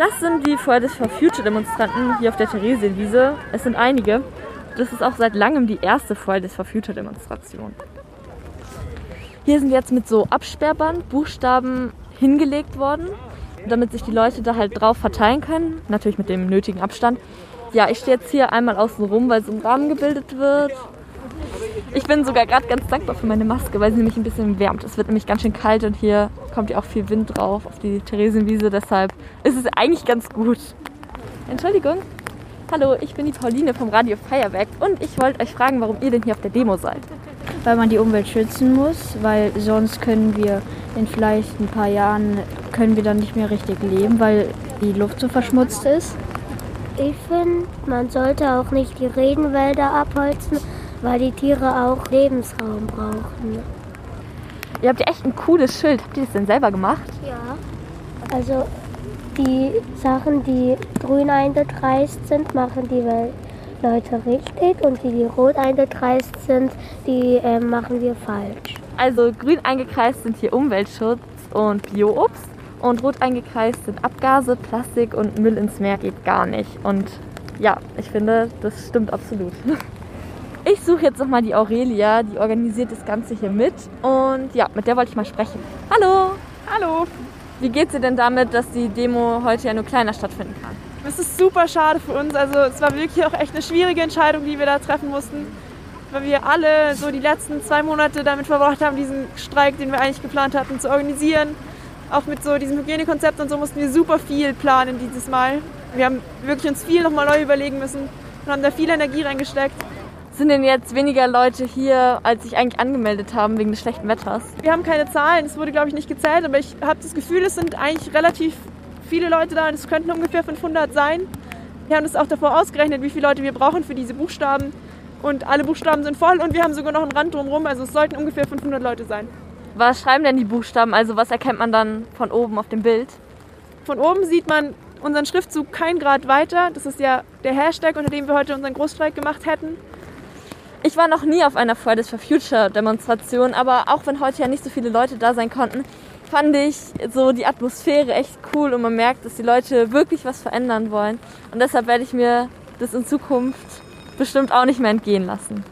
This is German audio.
Das sind die Fridays for Future Demonstranten hier auf der Theresienwiese. Es sind einige. Das ist auch seit langem die erste Fridays for Future Demonstration. Hier sind jetzt mit so Absperrband Buchstaben hingelegt worden, damit sich die Leute da halt drauf verteilen können. Natürlich mit dem nötigen Abstand. Ja, ich stehe jetzt hier einmal außen rum, weil so ein Rahmen gebildet wird. Ich bin sogar gerade ganz dankbar für meine Maske, weil sie nämlich ein bisschen wärmt. Es wird nämlich ganz schön kalt und hier kommt ja auch viel Wind drauf auf die Theresienwiese. Deshalb ist es eigentlich ganz gut. Entschuldigung. Hallo, ich bin die Pauline vom Radio Feuerwerk und ich wollte euch fragen, warum ihr denn hier auf der Demo seid. Weil man die Umwelt schützen muss, weil sonst können wir in vielleicht ein paar Jahren können wir dann nicht mehr richtig leben, weil die Luft so verschmutzt ist. Ich finde, man sollte auch nicht die Regenwälder abholzen, weil die Tiere auch Lebensraum brauchen. Ihr habt ja echt ein cooles Schild. Habt ihr das denn selber gemacht? Ja. Also die Sachen, die grün eingekreist sind, machen die Leute richtig und die, die rot eingekreist sind, die äh, machen wir falsch. Also grün eingekreist sind hier Umweltschutz und Bioobst und rot eingekreist sind Abgase, Plastik und Müll ins Meer geht gar nicht. Und ja, ich finde, das stimmt absolut. Ich suche jetzt nochmal die Aurelia, die organisiert das Ganze hier mit. Und ja, mit der wollte ich mal sprechen. Hallo! Hallo! Wie geht es dir denn damit, dass die Demo heute ja nur kleiner stattfinden kann? Es ist super schade für uns. Also es war wirklich auch echt eine schwierige Entscheidung, die wir da treffen mussten. Weil wir alle so die letzten zwei Monate damit verbracht haben, diesen Streik, den wir eigentlich geplant hatten, zu organisieren. Auch mit so diesem Hygienekonzept und so mussten wir super viel planen dieses Mal. Wir haben wirklich uns viel nochmal neu überlegen müssen und haben da viel Energie reingesteckt. Sind denn jetzt weniger Leute hier, als sich eigentlich angemeldet haben wegen des schlechten Wetters? Wir haben keine Zahlen, es wurde glaube ich nicht gezählt, aber ich habe das Gefühl, es sind eigentlich relativ viele Leute da und es könnten ungefähr 500 sein. Wir haben das auch davor ausgerechnet, wie viele Leute wir brauchen für diese Buchstaben und alle Buchstaben sind voll und wir haben sogar noch einen Rand drumherum, also es sollten ungefähr 500 Leute sein. Was schreiben denn die Buchstaben? Also was erkennt man dann von oben auf dem Bild? Von oben sieht man unseren Schriftzug kein Grad weiter. Das ist ja der Hashtag, unter dem wir heute unseren Großstreik gemacht hätten. Ich war noch nie auf einer Fridays for Future Demonstration, aber auch wenn heute ja nicht so viele Leute da sein konnten, fand ich so die Atmosphäre echt cool und man merkt, dass die Leute wirklich was verändern wollen. Und deshalb werde ich mir das in Zukunft bestimmt auch nicht mehr entgehen lassen.